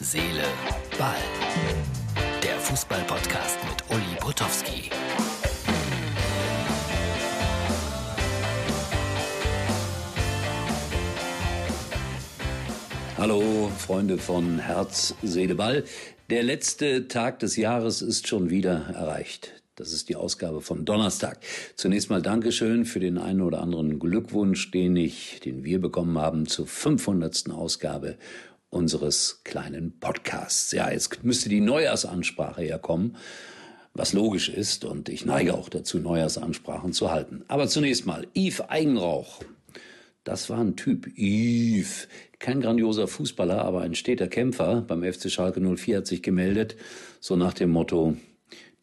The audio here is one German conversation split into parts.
Seele, Ball. Der Fußball-Podcast mit Uli Potowski. Hallo, Freunde von Herz, Seele, Ball. Der letzte Tag des Jahres ist schon wieder erreicht. Das ist die Ausgabe von Donnerstag. Zunächst mal Dankeschön für den einen oder anderen Glückwunsch, den ich, den wir bekommen haben zur 500. Ausgabe unseres kleinen Podcasts. Ja, jetzt müsste die Neujahrsansprache ja kommen, was logisch ist und ich neige auch dazu, Neujahrsansprachen zu halten. Aber zunächst mal, Yves Eigenrauch. Das war ein Typ. Yves. Kein grandioser Fußballer, aber ein steter Kämpfer beim FC Schalke 04 hat sich gemeldet, so nach dem Motto,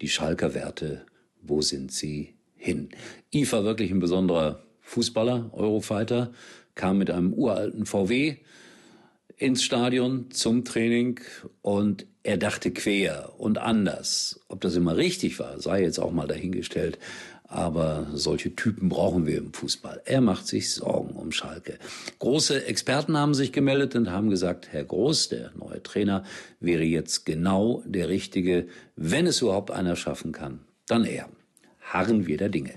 die Schalker Werte, wo sind sie hin? Yves war wirklich ein besonderer Fußballer, Eurofighter, kam mit einem uralten VW ins Stadion zum Training und er dachte quer und anders. Ob das immer richtig war, sei jetzt auch mal dahingestellt. Aber solche Typen brauchen wir im Fußball. Er macht sich Sorgen um Schalke. Große Experten haben sich gemeldet und haben gesagt, Herr Groß, der neue Trainer, wäre jetzt genau der Richtige, wenn es überhaupt einer schaffen kann. Dann er. Harren wir der Dinge.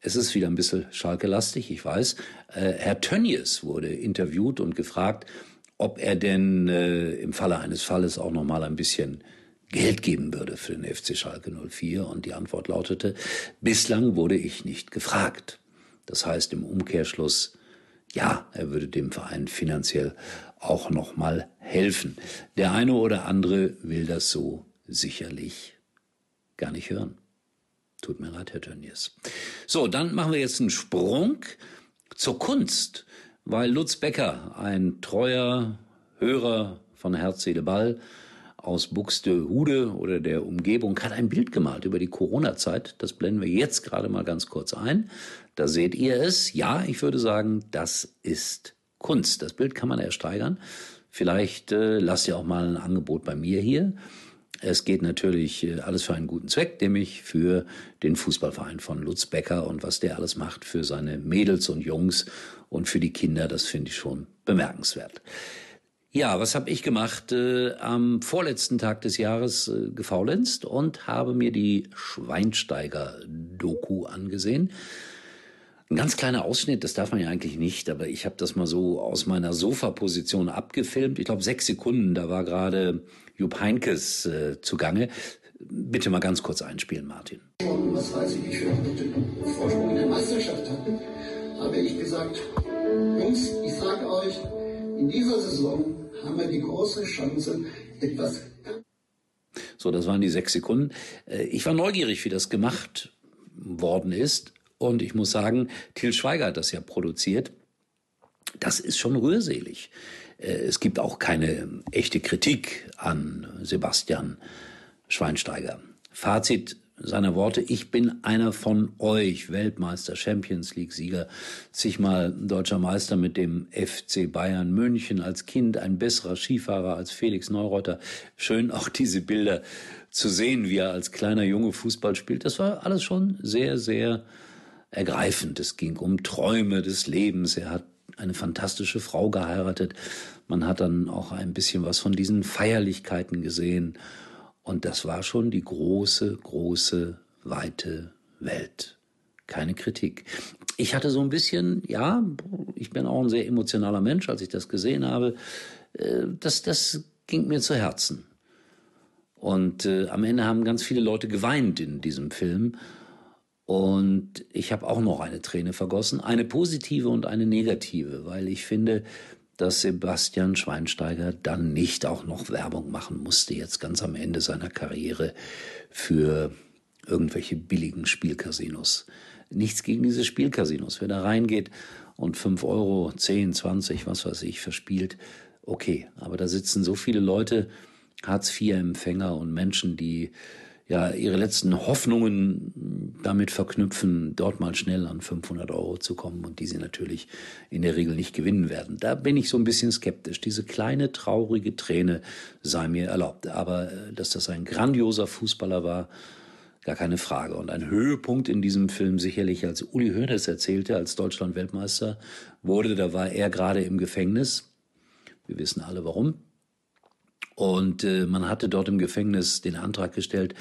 Es ist wieder ein bisschen Schalke-lastig, ich weiß. Äh, Herr Tönnies wurde interviewt und gefragt, ob er denn äh, im Falle eines Falles auch noch mal ein bisschen Geld geben würde für den FC Schalke 04 und die Antwort lautete, bislang wurde ich nicht gefragt. Das heißt im Umkehrschluss, ja, er würde dem Verein finanziell auch noch mal helfen. Der eine oder andere will das so sicherlich gar nicht hören. Tut mir leid, Herr Tönnies. So, dann machen wir jetzt einen Sprung zur Kunst, weil Lutz Becker, ein treuer Hörer von Herz, Seele, Ball, aus Buxtehude oder der Umgebung hat ein Bild gemalt über die Corona-Zeit. Das blenden wir jetzt gerade mal ganz kurz ein. Da seht ihr es. Ja, ich würde sagen, das ist Kunst. Das Bild kann man ersteigern. Vielleicht äh, lasst ihr auch mal ein Angebot bei mir hier. Es geht natürlich äh, alles für einen guten Zweck, nämlich für den Fußballverein von Lutz Becker und was der alles macht für seine Mädels und Jungs und für die Kinder, das finde ich schon bemerkenswert. Ja, was habe ich gemacht? Äh, am vorletzten Tag des Jahres äh, gefaulenzt und habe mir die Schweinsteiger-Doku angesehen. Ein ganz kleiner Ausschnitt, das darf man ja eigentlich nicht, aber ich habe das mal so aus meiner Sofaposition abgefilmt. Ich glaube sechs Sekunden, da war gerade Jupp Heinkes äh, zugange. Bitte mal ganz kurz einspielen, Martin. Was weiß ich, wie viele Punkte Vorsprung in der Meisterschaft hatten, habe ich gesagt, Jungs, ich frage euch, in dieser Saison haben wir die große Chance, etwas. So, das waren die sechs Sekunden. Äh, ich war neugierig, wie das gemacht worden ist. Und ich muss sagen, Til Schweiger hat das ja produziert. Das ist schon rührselig. Äh, es gibt auch keine echte Kritik an Sebastian Schweinsteiger. Fazit, seiner Worte, ich bin einer von euch, Weltmeister, Champions League Sieger, zigmal deutscher Meister mit dem FC Bayern München, als Kind ein besserer Skifahrer als Felix Neureuter. Schön auch diese Bilder zu sehen, wie er als kleiner Junge Fußball spielt. Das war alles schon sehr, sehr ergreifend. Es ging um Träume des Lebens. Er hat eine fantastische Frau geheiratet. Man hat dann auch ein bisschen was von diesen Feierlichkeiten gesehen und das war schon die große, große, weite Welt. Keine Kritik. Ich hatte so ein bisschen, ja, ich bin auch ein sehr emotionaler Mensch, als ich das gesehen habe. Äh, das, das ging mir zu Herzen. Und äh, am Ende haben ganz viele Leute geweint in diesem Film. Und ich habe auch noch eine Träne vergossen, eine positive und eine negative, weil ich finde, dass Sebastian Schweinsteiger dann nicht auch noch Werbung machen musste, jetzt ganz am Ende seiner Karriere für irgendwelche billigen Spielcasinos. Nichts gegen diese Spielcasinos. Wer da reingeht und fünf Euro, zehn, zwanzig, was weiß ich, verspielt, okay. Aber da sitzen so viele Leute, Hartz-IV-Empfänger und Menschen, die ja ihre letzten Hoffnungen damit verknüpfen, dort mal schnell an 500 Euro zu kommen und die sie natürlich in der Regel nicht gewinnen werden. Da bin ich so ein bisschen skeptisch. Diese kleine traurige Träne sei mir erlaubt. Aber äh, dass das ein grandioser Fußballer war, gar keine Frage. Und ein Höhepunkt in diesem Film sicherlich, als Uli Hoeneß erzählte, als Deutschland Weltmeister wurde, da war er gerade im Gefängnis. Wir wissen alle warum. Und äh, man hatte dort im Gefängnis den Antrag gestellt,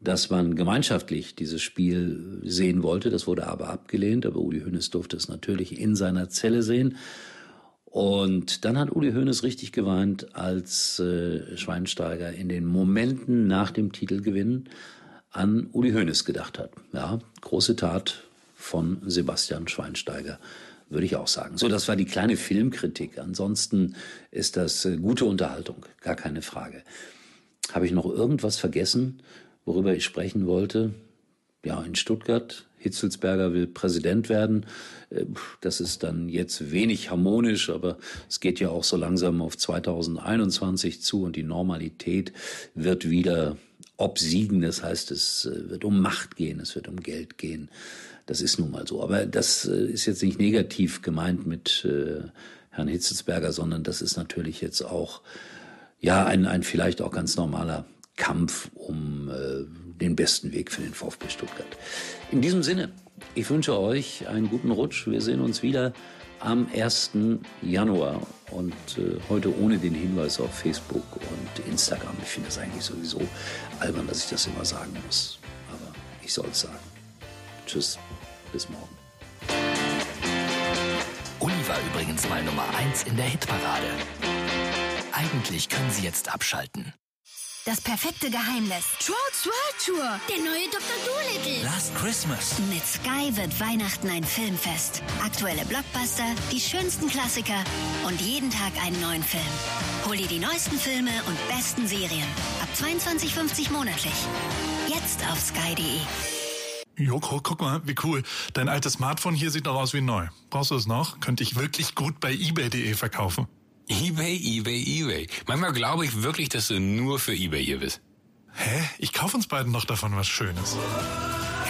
dass man gemeinschaftlich dieses Spiel sehen wollte. Das wurde aber abgelehnt. Aber Uli Hoeneß durfte es natürlich in seiner Zelle sehen. Und dann hat Uli Hoeneß richtig geweint, als äh, Schweinsteiger in den Momenten nach dem Titelgewinn an Uli Hoeneß gedacht hat. Ja, große Tat von Sebastian Schweinsteiger, würde ich auch sagen. So, das war die kleine Filmkritik. Ansonsten ist das äh, gute Unterhaltung, gar keine Frage. Habe ich noch irgendwas vergessen? worüber ich sprechen wollte. Ja, in Stuttgart. Hitzelsberger will Präsident werden. Äh, das ist dann jetzt wenig harmonisch, aber es geht ja auch so langsam auf 2021 zu und die Normalität wird wieder obsiegen. Das heißt, es äh, wird um Macht gehen, es wird um Geld gehen. Das ist nun mal so. Aber das äh, ist jetzt nicht negativ gemeint mit Herrn Hitzelsberger, sondern das ist natürlich jetzt auch ja ein, ein vielleicht auch ganz normaler Kampf um äh, den besten Weg für den VfB Stuttgart. In diesem Sinne, ich wünsche euch einen guten Rutsch. Wir sehen uns wieder am 1. Januar und äh, heute ohne den Hinweis auf Facebook und Instagram. Ich finde das eigentlich sowieso albern, dass ich das immer sagen muss. Aber ich soll es sagen. Tschüss, bis morgen. Uli war übrigens mal Nummer 1 in der Hitparade. Eigentlich können Sie jetzt abschalten. Das perfekte Geheimnis. Trolls World Tour. Der neue Dr. Dolittle. Last Christmas. Mit Sky wird Weihnachten ein Filmfest. Aktuelle Blockbuster, die schönsten Klassiker und jeden Tag einen neuen Film. Hol dir die neuesten Filme und besten Serien. Ab 22,50 monatlich. Jetzt auf sky.de. Joko, guck mal, wie cool. Dein altes Smartphone hier sieht noch aus wie neu. Brauchst du es noch? Könnte ich wirklich gut bei eBay.de verkaufen. eBay, eBay, eBay. Manchmal glaube ich wirklich, dass du nur für eBay hier bist. Hä? Ich kaufe uns beiden noch davon was Schönes.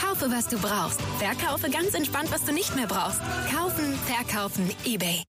Kaufe, was du brauchst. Verkaufe ganz entspannt, was du nicht mehr brauchst. Kaufen, verkaufen, eBay.